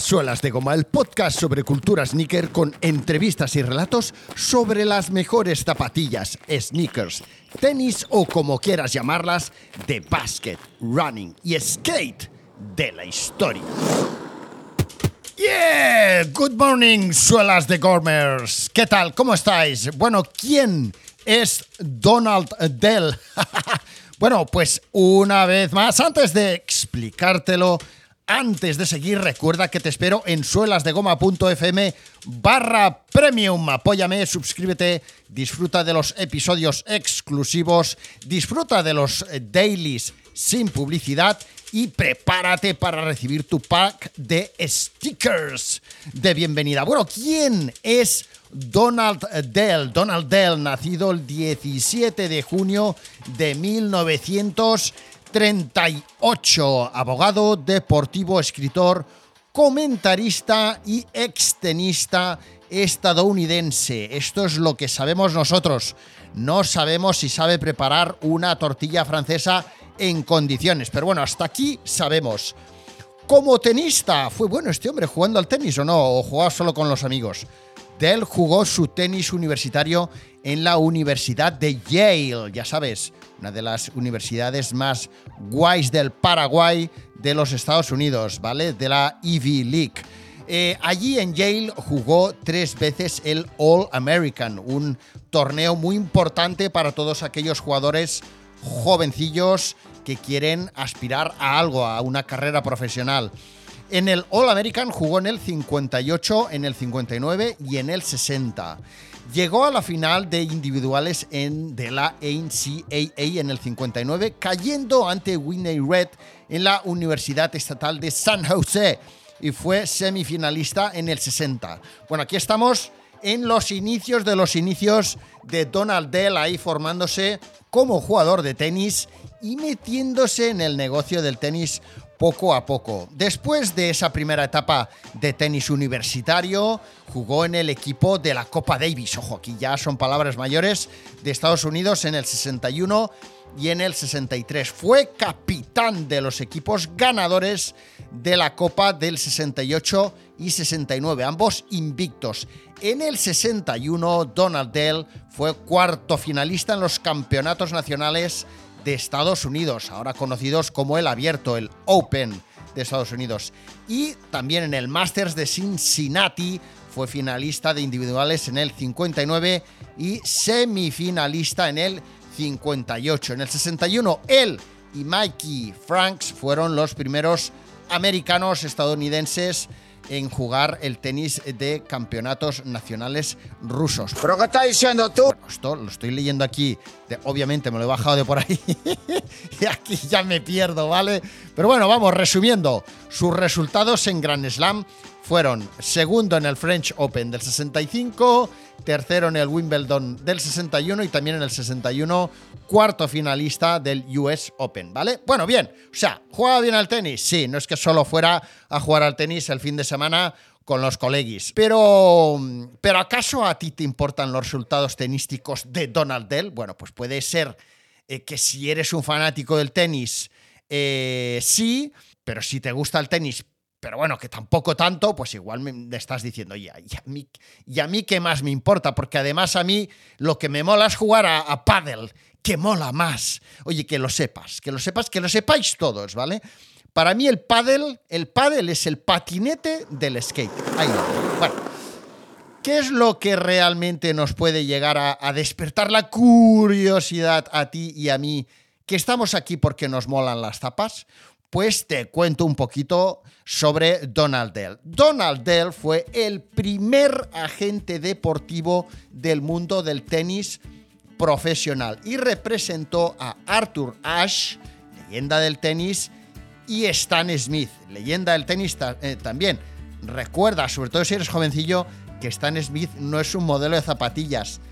Suelas de Goma, el podcast sobre cultura sneaker con entrevistas y relatos sobre las mejores zapatillas, sneakers, tenis o como quieras llamarlas, de basket, running y skate de la historia. Yeah, good morning, suelas de Gormers. ¿Qué tal? ¿Cómo estáis? Bueno, ¿quién es Donald Dell? bueno, pues una vez más, antes de explicártelo, antes de seguir, recuerda que te espero en suelasdegoma.fm barra premium. Apóyame, suscríbete, disfruta de los episodios exclusivos, disfruta de los dailies sin publicidad y prepárate para recibir tu pack de stickers de bienvenida. Bueno, ¿quién es Donald Dell? Donald Dell, nacido el 17 de junio de 1900. 38, abogado, deportivo, escritor, comentarista y extenista estadounidense. Esto es lo que sabemos nosotros. No sabemos si sabe preparar una tortilla francesa en condiciones, pero bueno, hasta aquí sabemos. Como tenista, ¿fue bueno este hombre jugando al tenis o no? ¿O jugaba solo con los amigos? Dell jugó su tenis universitario en la Universidad de Yale, ya sabes, una de las universidades más guays del Paraguay de los Estados Unidos, ¿vale? De la Ivy League. Eh, allí en Yale jugó tres veces el All American, un torneo muy importante para todos aquellos jugadores jovencillos que quieren aspirar a algo, a una carrera profesional. En el All American jugó en el 58, en el 59 y en el 60. Llegó a la final de individuales en, de la NCAA en el 59, cayendo ante Whitney Red en la Universidad Estatal de San Jose y fue semifinalista en el 60. Bueno, aquí estamos en los inicios de los inicios de Donald Dell ahí formándose como jugador de tenis y metiéndose en el negocio del tenis poco a poco. Después de esa primera etapa de tenis universitario, jugó en el equipo de la Copa Davis, ojo, aquí ya son palabras mayores, de Estados Unidos en el 61 y en el 63. Fue capitán de los equipos ganadores de la Copa del 68 y 69, ambos invictos. En el 61, Donald Dell fue cuarto finalista en los campeonatos nacionales de Estados Unidos, ahora conocidos como el abierto, el Open de Estados Unidos. Y también en el Masters de Cincinnati fue finalista de individuales en el 59 y semifinalista en el 58. En el 61, él y Mikey Franks fueron los primeros americanos estadounidenses en jugar el tenis de campeonatos nacionales rusos. ¿Pero qué estás diciendo tú? esto lo estoy leyendo aquí, obviamente me lo he bajado de por ahí y aquí ya me pierdo, ¿vale? Pero bueno, vamos, resumiendo, sus resultados en Grand Slam fueron segundo en el French Open del 65, tercero en el Wimbledon del 61 y también en el 61 cuarto finalista del US Open, ¿vale? Bueno, bien, o sea, ¿juega bien al tenis? Sí, no es que solo fuera a jugar al tenis el fin de semana con los colegis. Pero, pero ¿acaso a ti te importan los resultados tenísticos de Donald Dell? Bueno, pues puede ser eh, que si eres un fanático del tenis, eh, sí, pero si te gusta el tenis, pero bueno, que tampoco tanto, pues igual me estás diciendo, y, a mí, y a mí qué más me importa, porque además a mí lo que me mola es jugar a, a paddle, que mola más. Oye, que lo sepas, que lo sepas, que lo sepáis todos, ¿vale? Para mí el paddle, el paddle es el patinete del skate. Ahí Bueno, ¿qué es lo que realmente nos puede llegar a, a despertar la curiosidad a ti y a mí, que estamos aquí porque nos molan las tapas? Pues te cuento un poquito sobre Donald Dell. Donald Dell fue el primer agente deportivo del mundo del tenis profesional y representó a Arthur Ashe, leyenda del tenis, y Stan Smith, leyenda del tenis eh, también. Recuerda, sobre todo si eres jovencillo, que Stan Smith no es un modelo de zapatillas,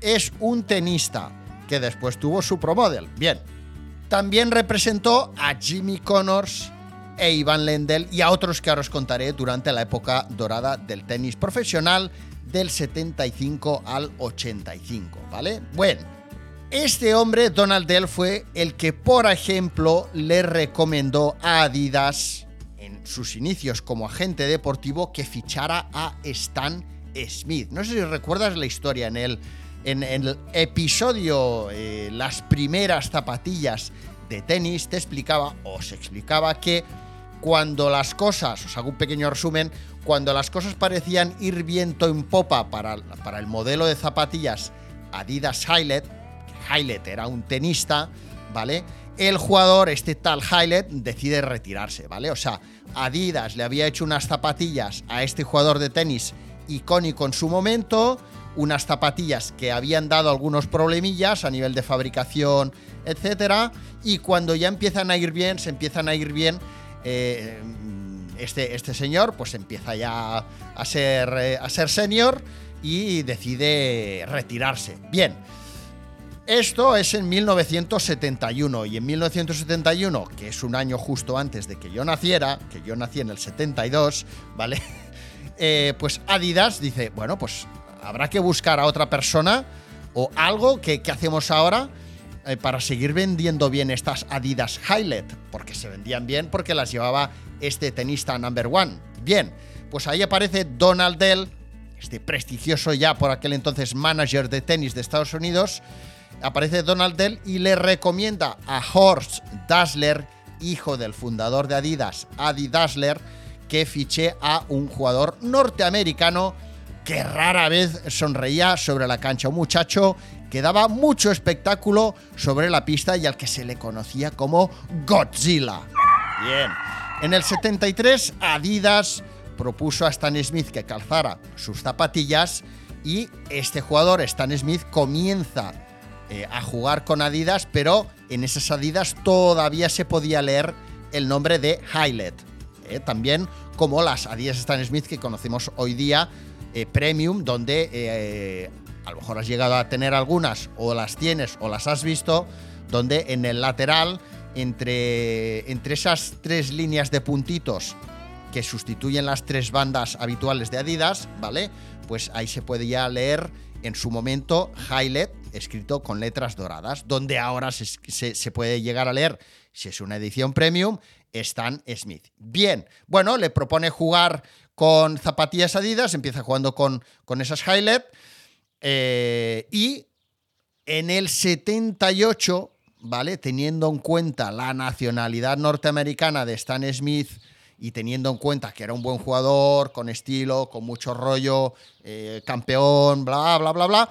es un tenista que después tuvo su Pro Model. Bien, también representó a Jimmy Connors e Ivan Lendl y a otros que ahora os contaré durante la época dorada del tenis profesional del 75 al 85, ¿vale? Bueno, este hombre, Donald Dell, fue el que, por ejemplo, le recomendó a Adidas en sus inicios como agente deportivo, que fichara a Stan Smith. No sé si recuerdas la historia en el, en, el episodio eh, Las primeras zapatillas de tenis, te explicaba o se explicaba que cuando las cosas, os hago un pequeño resumen, cuando las cosas parecían ir viento en popa para, para el modelo de zapatillas Adidas Highlight, Highlight era un tenista, ¿vale? El jugador, este tal Highlight, decide retirarse, ¿vale? O sea, Adidas le había hecho unas zapatillas a este jugador de tenis icónico en su momento, unas zapatillas que habían dado algunos problemillas a nivel de fabricación, etcétera, y cuando ya empiezan a ir bien, se empiezan a ir bien eh, este, este señor pues empieza ya a ser, eh, a ser senior y decide retirarse. Bien, esto es en 1971 y en 1971, que es un año justo antes de que yo naciera, que yo nací en el 72, ¿vale? Eh, pues Adidas dice, bueno, pues habrá que buscar a otra persona o algo que, hacemos ahora eh, para seguir vendiendo bien estas Adidas Highlight, porque se vendían bien porque las llevaba este tenista number one. Bien, pues ahí aparece Donald Dell, este prestigioso ya por aquel entonces manager de tenis de Estados Unidos, aparece Donald Dell y le recomienda a Horst Dassler, hijo del fundador de Adidas, Adi Dassler, que fiche a un jugador norteamericano que rara vez sonreía sobre la cancha. Un muchacho que daba mucho espectáculo sobre la pista y al que se le conocía como Godzilla. Bien. En el 73, Adidas propuso a Stan Smith que calzara sus zapatillas y este jugador, Stan Smith, comienza eh, a jugar con Adidas, pero en esas Adidas todavía se podía leer el nombre de Highlight. Eh, también como las Adidas Stan Smith que conocemos hoy día, eh, Premium, donde a lo mejor has llegado a tener algunas o las tienes o las has visto, donde en el lateral, entre, entre esas tres líneas de puntitos que sustituyen las tres bandas habituales de Adidas, ¿vale? Pues ahí se puede ya leer en su momento Highlight escrito con letras doradas, donde ahora se, se, puede llegar a leer, si es una edición premium, Stan Smith. Bien, bueno, le propone jugar con zapatillas Adidas, empieza jugando con, con esas Highlight eh, y en el 78, ¿vale? Teniendo en cuenta la nacionalidad norteamericana de Stan Smith y teniendo en cuenta que era un buen jugador, con estilo, con mucho rollo, eh, campeón, bla, bla, bla, bla,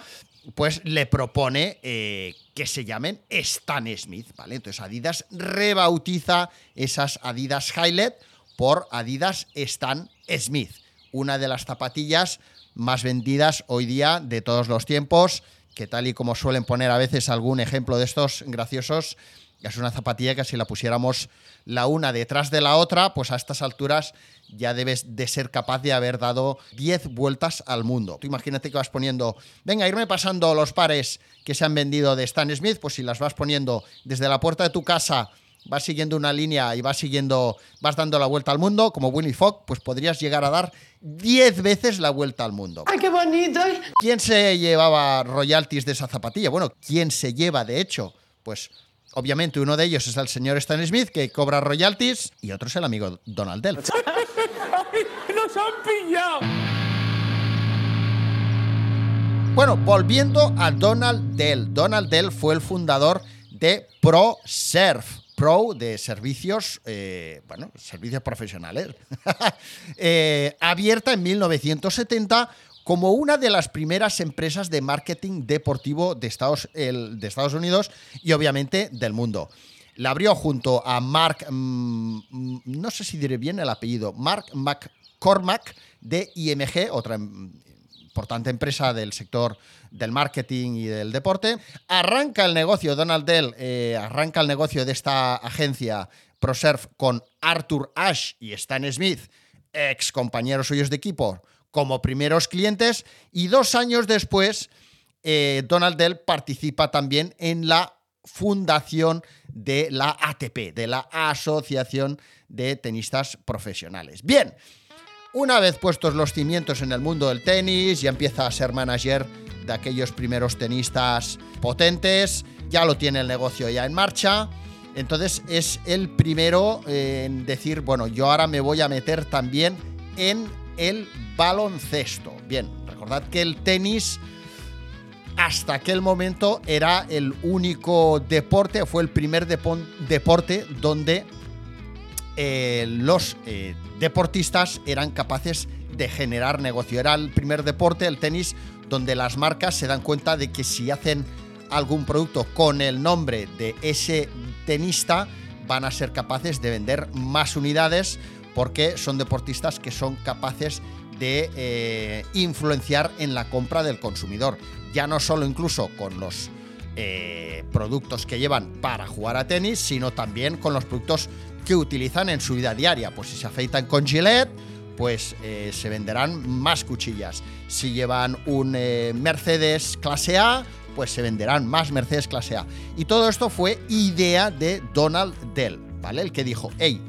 pues le propone eh, que se llamen Stan Smith, ¿vale? Entonces Adidas rebautiza esas Adidas Highlight por Adidas Stan Smith, una de las zapatillas más vendidas hoy día de todos los tiempos, que tal y como suelen poner a veces algún ejemplo de estos graciosos, es una zapatilla que si la pusiéramos la una detrás de la otra, pues a estas alturas ya debes de ser capaz de haber dado 10 vueltas al mundo. Tú imagínate que vas poniendo, venga, irme pasando los pares que se han vendido de Stan Smith, pues si las vas poniendo desde la puerta de tu casa vas siguiendo una línea y vas siguiendo, vas dando la vuelta al mundo, como Winnie Fogg, pues podrías llegar a dar 10 veces la vuelta al mundo. ¡Ay, qué bonito! ¿Quién se llevaba royalties de esa zapatilla? Bueno, ¿quién se lleva, de hecho? Pues obviamente uno de ellos es el señor Stan Smith, que cobra royalties, y otro es el amigo Donald Dell. ¡Nos han pillado! Bueno, volviendo a Donald Dell. Donald Dell fue el fundador de ProSurf. Pro de servicios, eh, bueno, servicios profesionales, eh, abierta en 1970 como una de las primeras empresas de marketing deportivo de Estados, de Estados Unidos y obviamente del mundo. La abrió junto a Mark, mm, mm, no sé si diré bien el apellido, Mark McCormack de IMG, otra em, importante empresa del sector del marketing y del deporte. Arranca el negocio, Donald Dell eh, arranca el negocio de esta agencia ProServe con Arthur Ashe y Stan Smith, ex compañeros suyos de equipo, como primeros clientes. Y dos años después, eh, Donald Dell participa también en la fundación de la ATP, de la Asociación de Tenistas Profesionales. Bien. Una vez puestos los cimientos en el mundo del tenis, ya empieza a ser manager de aquellos primeros tenistas potentes, ya lo tiene el negocio ya en marcha Entonces es el primero en decir, bueno, yo ahora me voy a meter también en el baloncesto. Bien, recordad que el tenis hasta aquel momento era el único deporte, fue el primer deporte donde eh, los eh, deportistas eran capaces de generar negocio. Era el primer deporte, el tenis, donde las marcas se dan cuenta de que si hacen algún producto con el nombre de ese tenista, van a ser capaces de vender más unidades porque son deportistas que son capaces de eh, influenciar en la compra del consumidor. Ya no solo incluso con los productos que llevan para jugar a tenis, sino también con los productos que utilizan en su vida diaria. Pues si se afeitan con Gillette, pues eh, se venderán más cuchillas. Si llevan un Mercedes clase A, pues se venderán más Mercedes clase A. Y todo esto fue idea de Donald Dell, ¿vale? El que dijo, hey,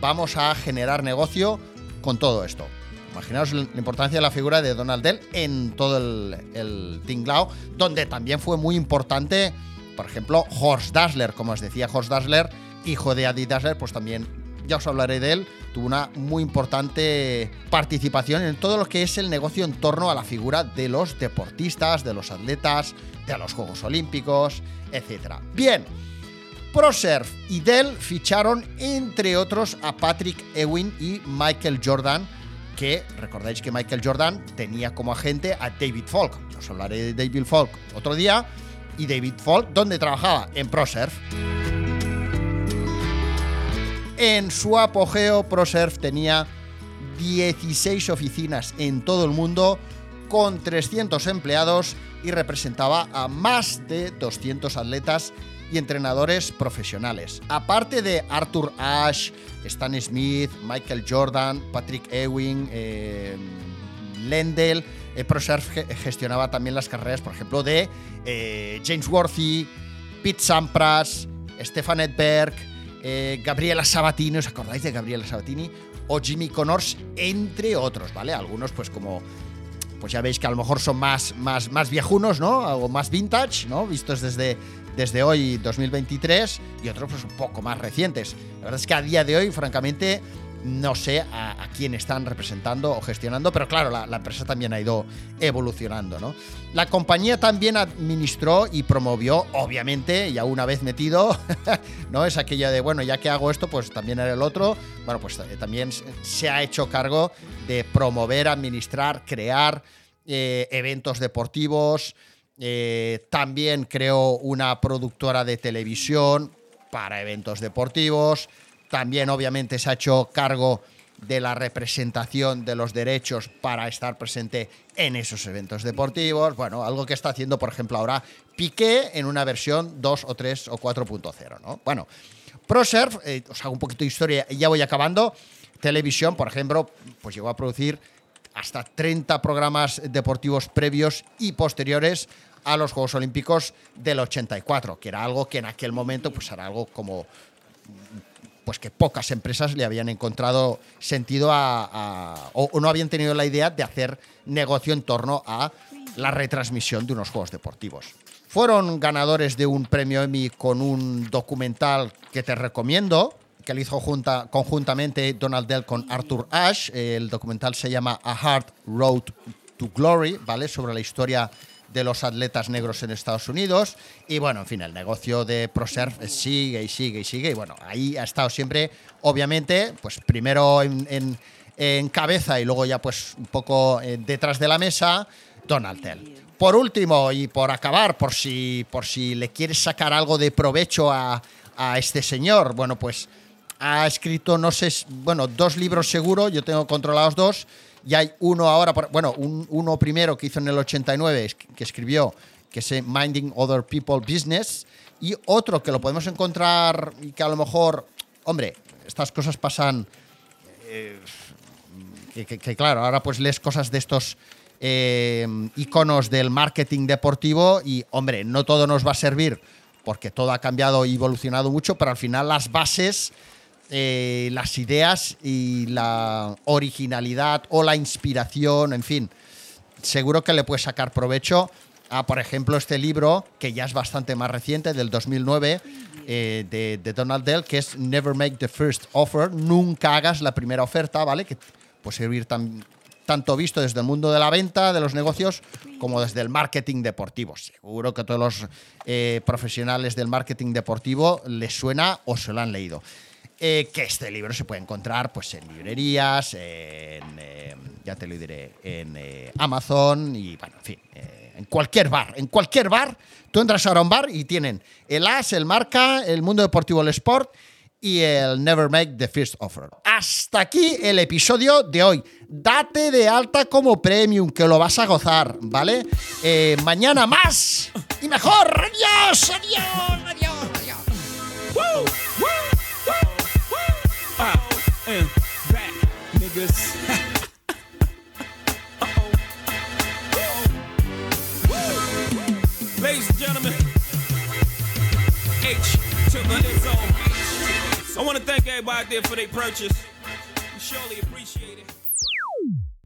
vamos a generar negocio con todo esto. Imaginaos la importancia de la figura de Donald Dell en todo el, el tinglao, donde también fue muy importante, por ejemplo, Horst Dassler, como os decía Horst Dassler, hijo de Adi Dassler, pues también, ya os hablaré de él, tuvo una muy importante participación en todo lo que es el negocio en torno a la figura de los deportistas, de los atletas, de los Juegos Olímpicos, etc. Bien, ProSurf y Dell ficharon, entre otros, a Patrick Ewing y Michael Jordan, que recordáis que Michael Jordan tenía como agente a David Falk. Os hablaré de David Falk otro día. Y David Falk, ¿dónde trabajaba? En ProSurf. En su apogeo, ProSurf tenía 16 oficinas en todo el mundo con 300 empleados y representaba a más de 200 atletas y entrenadores profesionales. Aparte de Arthur Ashe, Stan Smith, Michael Jordan, Patrick Ewing, eh, Lendl, eh, ProSurf gestionaba también las carreras, por ejemplo, de eh, James Worthy, Pete Sampras, Stefan Edberg, eh, Gabriela Sabatini, ¿os acordáis de Gabriela Sabatini? O Jimmy Connors, entre otros, ¿vale? Algunos, pues como pues ya veis que a lo mejor son más, más, más viejunos, ¿no? Algo más vintage, ¿no? Vistos desde, desde hoy 2023 y otros pues un poco más recientes. La verdad es que a día de hoy, francamente, no sé a, quién están representando o gestionando, pero claro, la, empresa también ha ido evolucionando, ¿no? La compañía también administró y promovió, obviamente, ya una vez metido, ¿no? Es aquella de, bueno, ya que hago esto, pues también haré el otro. Bueno, pues eh, también se ha hecho cargo de promover, administrar, crear eh, eventos deportivos, eh, también creó una productora de televisión para eventos deportivos. También obviamente se ha hecho cargo de la representación de los derechos para estar presente en esos eventos deportivos. Bueno, algo que está haciendo, por ejemplo, ahora Piqué en una versión 2 o 3 o 4.0, ¿no? Bueno, ProSurf, eh, os hago un poquito de historia y ya voy acabando. Televisión, por ejemplo, pues llegó a producir hasta 30 programas deportivos previos y posteriores a los Juegos Olímpicos del 84, que era algo que en aquel momento pues era algo como pues que pocas empresas le habían encontrado sentido a, o, no habían tenido la idea de hacer negocio en torno a la retransmisión de unos juegos deportivos. Fueron ganadores de un premio Emmy con un documental que te recomiendo, que le hizo junta, conjuntamente Donald Dell con Arthur Ashe. El documental se llama A Hard Road to Glory, ¿vale? Sobre la historia de los atletas negros en Estados Unidos. Y bueno, en fin, el negocio de ProSurf sigue y sigue y sigue. Y bueno, ahí ha estado siempre, obviamente, pues primero en, cabeza y luego ya pues un poco eh, detrás de la mesa, Donald Tell. Por último, y por acabar, por si, por si le quieres sacar algo de provecho a, a este señor, bueno, pues ha escrito, no sé, bueno, dos libros seguro, yo tengo controlados dos, y hay uno ahora, bueno, uno primero que hizo en el 89, que escribió, que es Minding Other People Business, y otro que lo podemos encontrar y que a lo mejor, hombre, estas cosas pasan, eh, que, claro, ahora pues lees cosas de estos eh, iconos del marketing deportivo y, hombre, no todo nos va a servir porque todo ha cambiado y evolucionado mucho, pero al final las bases eh, las ideas y la originalidad o la inspiración, en fin, seguro que le puedes sacar provecho a, por ejemplo, este libro, que ya es bastante más reciente, del 2009, eh, de, Donald Dell, que es Never Make the First Offer, nunca hagas la primera oferta, ¿vale? Que puede servir tan, tanto visto desde el mundo de la venta, de los negocios, como desde el marketing deportivo. Seguro que a todos los eh, profesionales del marketing deportivo les suena o se lo han leído. Eh, que este libro se puede encontrar pues, en librerías, en, eh, ya te lo diré, en eh, Amazon y, bueno, en fin, en cualquier bar. En cualquier bar, tú entras ahora a un bar y tienen el AS, el Marca, el Mundo Deportivo, el Sport y el Never Make the First Offer. Hasta aquí el episodio de hoy. Date de alta como premium, que lo vas a gozar, ¿vale? Mañana más y mejor. Adiós, adiós, adiós! Niggas. Ladies and gentlemen, H to the. I want to thank everybody there for their purchase. We surely appreciate it.